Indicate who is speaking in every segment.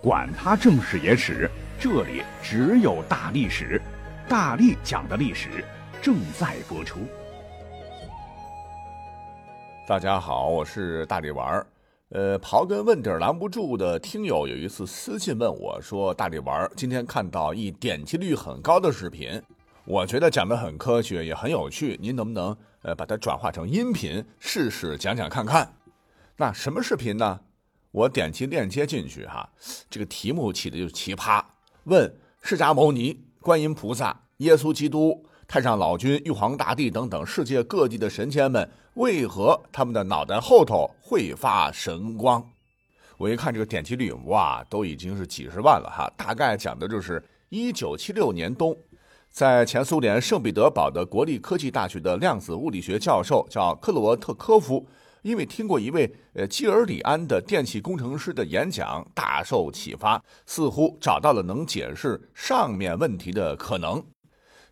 Speaker 1: 管他正史野史，这里只有大历史，大力讲的历史正在播出。
Speaker 2: 大家好，我是大力丸儿。呃，刨根问底拦不住的听友有一次私信问我说：“大力丸儿，今天看到一点击率很高的视频，我觉得讲的很科学，也很有趣，您能不能呃把它转化成音频试试讲讲看看？”那什么视频呢？我点击链接进去哈，这个题目起的就奇葩。问释迦牟尼、观音菩萨、耶稣基督、太上老君、玉皇大帝等等世界各地的神仙们，为何他们的脑袋后头会发神光？我一看这个点击率，哇，都已经是几十万了哈。大概讲的就是一九七六年冬，在前苏联圣彼得堡的国立科技大学的量子物理学教授叫克罗特科夫。因为听过一位呃基尔里安的电气工程师的演讲，大受启发，似乎找到了能解释上面问题的可能。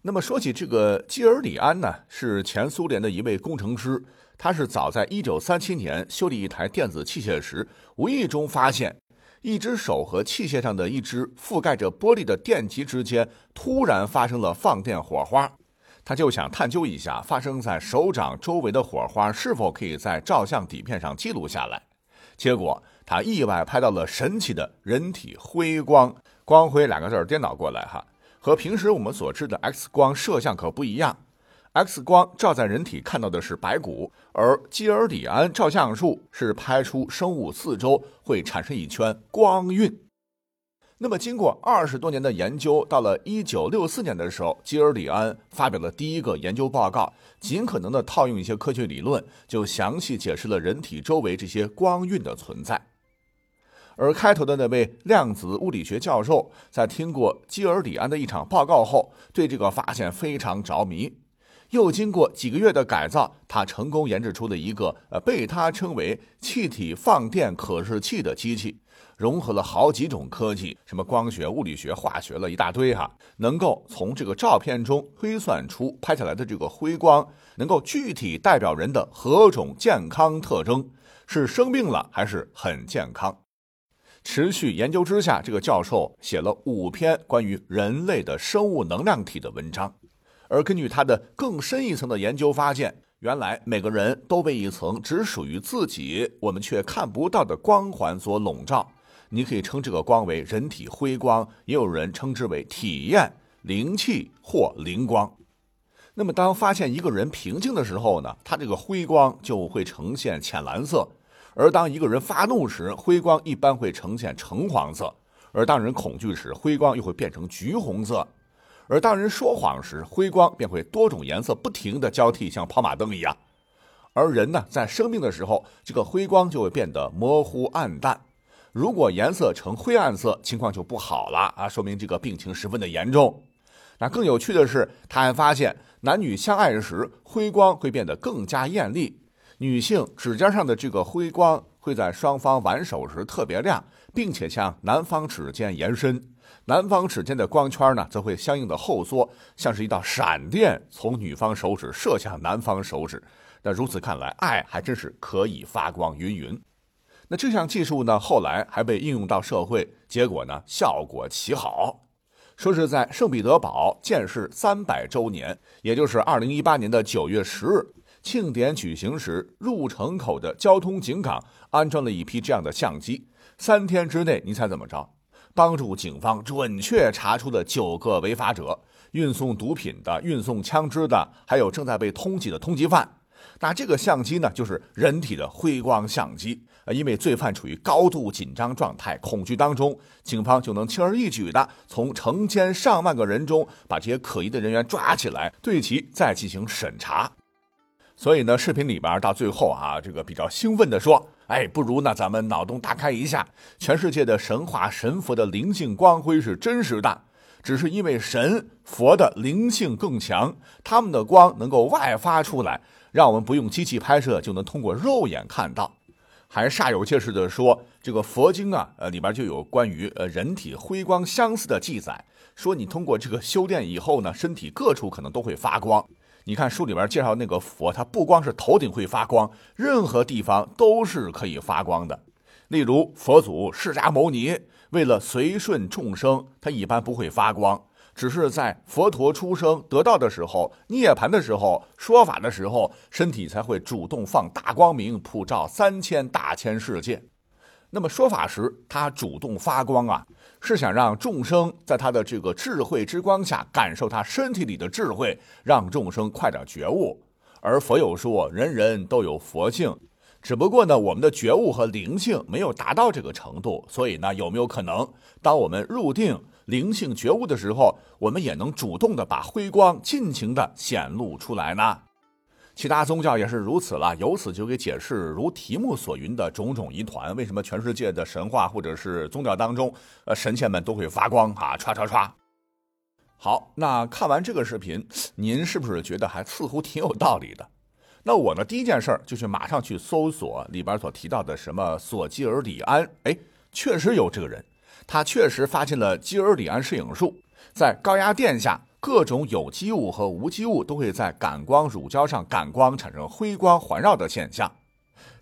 Speaker 2: 那么说起这个基尔里安呢，是前苏联的一位工程师，他是早在1937年修理一台电子器械时，无意中发现一只手和器械上的一只覆盖着玻璃的电极之间突然发生了放电火花。他就想探究一下发生在手掌周围的火花是否可以在照相底片上记录下来。结果他意外拍到了神奇的人体辉光。光辉两个字颠倒过来哈，和平时我们所知的 X 光摄像可不一样。X 光照在人体看到的是白骨，而基尔里安照相术是拍出生物四周会产生一圈光晕。那么，经过二十多年的研究，到了一九六四年的时候，基尔里安发表了第一个研究报告，尽可能的套用一些科学理论，就详细解释了人体周围这些光晕的存在。而开头的那位量子物理学教授，在听过基尔里安的一场报告后，对这个发现非常着迷。又经过几个月的改造，他成功研制出了一个呃被他称为气体放电可视器的机器。融合了好几种科技，什么光学、物理学、化学了一大堆哈，能够从这个照片中推算出拍下来的这个辉光，能够具体代表人的何种健康特征，是生病了还是很健康。持续研究之下，这个教授写了五篇关于人类的生物能量体的文章，而根据他的更深一层的研究发现，原来每个人都被一层只属于自己，我们却看不到的光环所笼罩。你可以称这个光为人体辉光，也有人称之为体验灵气或灵光。那么，当发现一个人平静的时候呢，他这个辉光就会呈现浅蓝色；而当一个人发怒时，辉光一般会呈现橙黄色；而当人恐惧时，辉光又会变成橘红色；而当人说谎时，辉光便会多种颜色不停地交替，像跑马灯一样。而人呢，在生病的时候，这个辉光就会变得模糊暗淡。如果颜色呈灰暗色，情况就不好了啊，说明这个病情十分的严重。那更有趣的是，他还发现男女相爱时，辉光会变得更加艳丽。女性指尖上的这个辉光会在双方挽手时特别亮，并且向男方指尖延伸。男方指尖的光圈呢，则会相应的后缩，像是一道闪电从女方手指射向男方手指。那如此看来，爱还真是可以发光云云。那这项技术呢，后来还被应用到社会，结果呢，效果奇好。说是在圣彼得堡建市三百周年，也就是二零一八年的九月十日庆典举行时，入城口的交通警岗安装了一批这样的相机。三天之内，你猜怎么着？帮助警方准确查出了九个违法者，运送毒品的、运送枪支的，还有正在被通缉的通缉犯。那这个相机呢，就是人体的辉光相机。呃，因为罪犯处于高度紧张状态、恐惧当中，警方就能轻而易举的从成千上万个人中把这些可疑的人员抓起来，对其再进行审查。所以呢，视频里边到最后啊，这个比较兴奋的说：“哎，不如呢，咱们脑洞大开一下，全世界的神话神佛的灵性光辉是真实的，只是因为神佛的灵性更强，他们的光能够外发出来。”让我们不用机器拍摄就能通过肉眼看到，还煞有介事的说，这个佛经啊，呃里边就有关于呃人体辉光相似的记载，说你通过这个修炼以后呢，身体各处可能都会发光。你看书里边介绍那个佛，他不光是头顶会发光，任何地方都是可以发光的。例如佛祖释迦牟尼，为了随顺众生，他一般不会发光，只是在佛陀出生得道的时候、涅槃的时候、说法的时候，身体才会主动放大光明，普照三千大千世界。那么说法时，他主动发光啊，是想让众生在他的这个智慧之光下感受他身体里的智慧，让众生快点觉悟。而佛有说，人人都有佛性。只不过呢，我们的觉悟和灵性没有达到这个程度，所以呢，有没有可能，当我们入定、灵性觉悟的时候，我们也能主动的把辉光尽情的显露出来呢？其他宗教也是如此了，由此就给解释如题目所云的种种疑团。为什么全世界的神话或者是宗教当中，呃，神仙们都会发光啊？唰唰唰。好，那看完这个视频，您是不是觉得还似乎挺有道理的？那我呢，第一件事儿就是马上去搜索里边所提到的什么索基尔里安，哎，确实有这个人，他确实发现了基尔里安摄影术，在高压电下，各种有机物和无机物都会在感光乳胶上感光，产生辉光环绕的现象。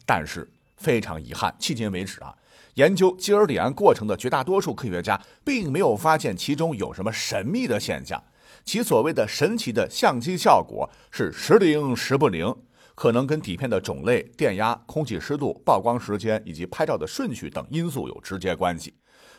Speaker 2: 但是非常遗憾，迄今为止啊，研究基尔里安过程的绝大多数科学家并没有发现其中有什么神秘的现象，其所谓的神奇的相机效果是时灵时不灵。可能跟底片的种类、电压、空气湿度、曝光时间以及拍照的顺序等因素有直接关系，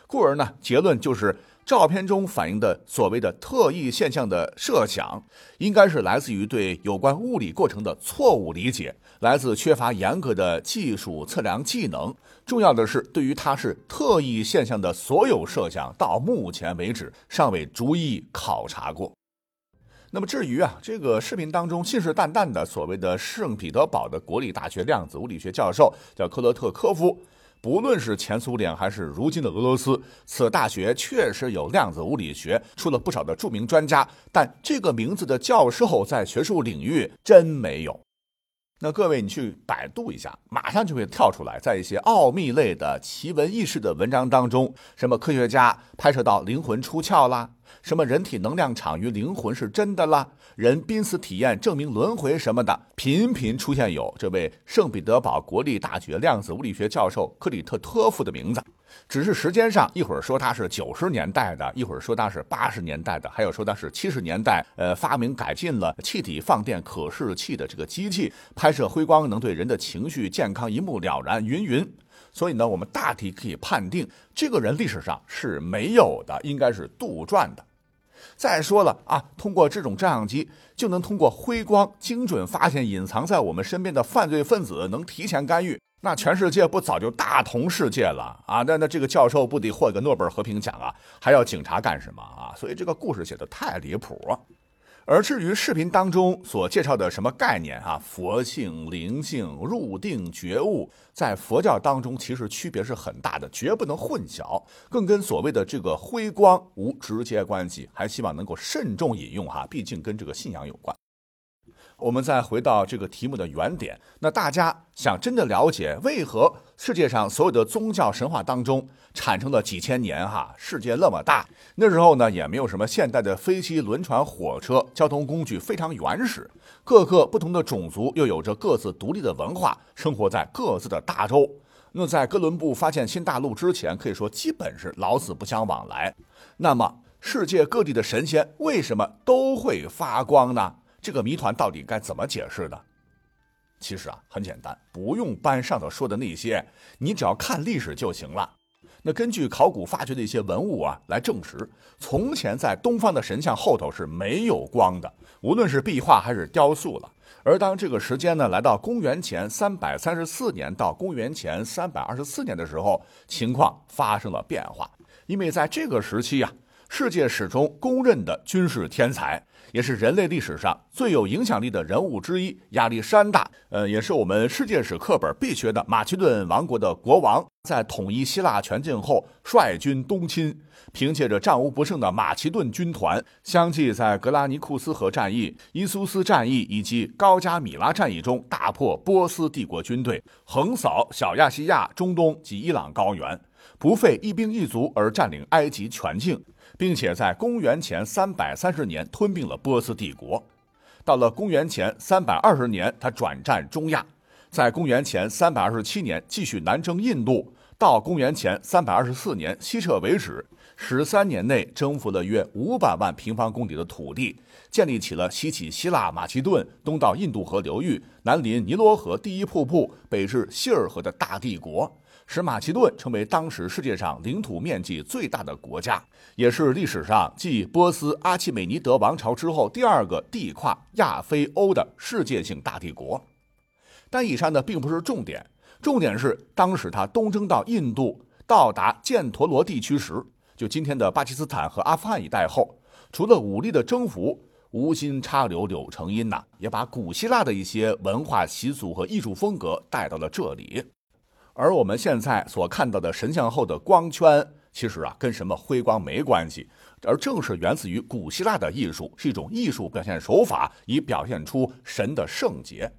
Speaker 2: 故而呢，结论就是照片中反映的所谓的特异现象的设想，应该是来自于对有关物理过程的错误理解，来自缺乏严格的技术测量技能。重要的是，对于它是特异现象的所有设想，到目前为止尚未逐一考察过。那么至于啊，这个视频当中信誓旦旦的所谓的圣彼得堡的国立大学量子物理学教授叫科勒特科夫，不论是前苏联还是如今的俄罗斯，此大学确实有量子物理学，出了不少的著名专家，但这个名字的教授在学术领域真没有。那各位，你去百度一下，马上就会跳出来，在一些奥秘类的奇闻异事的文章当中，什么科学家拍摄到灵魂出窍啦，什么人体能量场与灵魂是真的啦，人濒死体验证明轮回什么的，频频出现有这位圣彼得堡国立大学量子物理学教授克里特托夫的名字。只是时间上，一会儿说他是九十年代的，一会儿说他是八十年代的，还有说他是七十年代，呃，发明改进了气体放电可视器的这个机器，拍摄辉光能对人的情绪健康一目了然，云云。所以呢，我们大体可以判定，这个人历史上是没有的，应该是杜撰的。再说了啊，通过这种照相机就能通过辉光精准发现隐藏在我们身边的犯罪分子，能提前干预。那全世界不早就大同世界了啊？那那这个教授不得获个诺贝尔和平奖啊？还要警察干什么啊？所以这个故事写的太离谱。而至于视频当中所介绍的什么概念啊，佛性、灵性、入定、觉悟，在佛教当中其实区别是很大的，绝不能混淆，更跟所谓的这个辉光无直接关系。还希望能够慎重引用哈，毕竟跟这个信仰有关。我们再回到这个题目的原点，那大家想真的了解为何世界上所有的宗教神话当中产生了几千年哈，世界那么大，那时候呢也没有什么现代的飞机、轮船、火车，交通工具非常原始，各个不同的种族又有着各自独立的文化，生活在各自的大洲。那在哥伦布发现新大陆之前，可以说基本是老死不相往来。那么世界各地的神仙为什么都会发光呢？这个谜团到底该怎么解释的？其实啊，很简单，不用搬上头说的那些，你只要看历史就行了。那根据考古发掘的一些文物啊，来证实，从前在东方的神像后头是没有光的，无论是壁画还是雕塑了。而当这个时间呢，来到公元前三百三十四年到公元前三百二十四年的时候，情况发生了变化，因为在这个时期呀。世界史中公认的军事天才，也是人类历史上最有影响力的人物之一——亚历山大。呃，也是我们世界史课本必学的马其顿王国的国王。在统一希腊全境后，率军东侵，凭借着战无不胜的马其顿军团，相继在格拉尼库斯河战役、伊苏斯战役以及高加米拉战役中大破波斯帝国军队，横扫小亚细亚、中东及伊朗高原，不费一兵一卒而占领埃及全境。并且在公元前三百三十年吞并了波斯帝国，到了公元前三百二十年，他转战中亚，在公元前三百二十七年继续南征印度，到公元前三百二十四年西撤为止，十三年内征服了约五百万平方公里的土地，建立起了西起希腊马其顿、东到印度河流域、南临尼罗河第一瀑布、北至希尔河的大帝国，使马其顿成为当时世界上领土面积最大的国家，也是历史上继波斯阿契美尼德王朝之后第二个地跨亚非欧的世界性大帝国。但以上呢并不是重点，重点是当时他东征到印度，到达犍陀罗地区时，就今天的巴基斯坦和阿富汗一带后，除了武力的征服，无心插柳柳成荫呐，也把古希腊的一些文化习俗和艺术风格带到了这里。而我们现在所看到的神像后的光圈，其实啊跟什么辉光没关系，而正是源自于古希腊的艺术，是一种艺术表现手法，以表现出神的圣洁。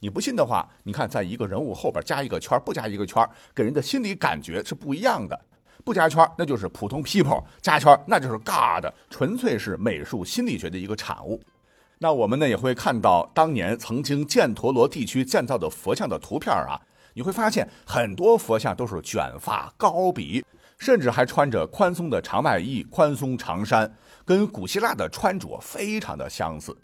Speaker 2: 你不信的话，你看，在一个人物后边加一个圈，不加一个圈，给人的心理感觉是不一样的。不加圈，那就是普通 people；加圈，那就是 God，纯粹是美术心理学的一个产物。那我们呢也会看到当年曾经犍陀罗地区建造的佛像的图片啊，你会发现很多佛像都是卷发、高鼻，甚至还穿着宽松的长外衣、宽松长衫，跟古希腊的穿着非常的相似。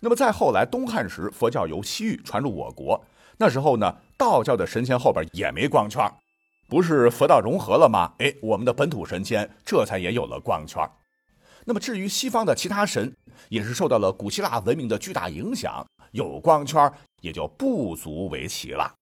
Speaker 2: 那么再后来，东汉时佛教由西域传入我国，那时候呢，道教的神仙后边也没光圈，不是佛道融合了吗？哎，我们的本土神仙这才也有了光圈。那么至于西方的其他神，也是受到了古希腊文明的巨大影响，有光圈也就不足为奇了。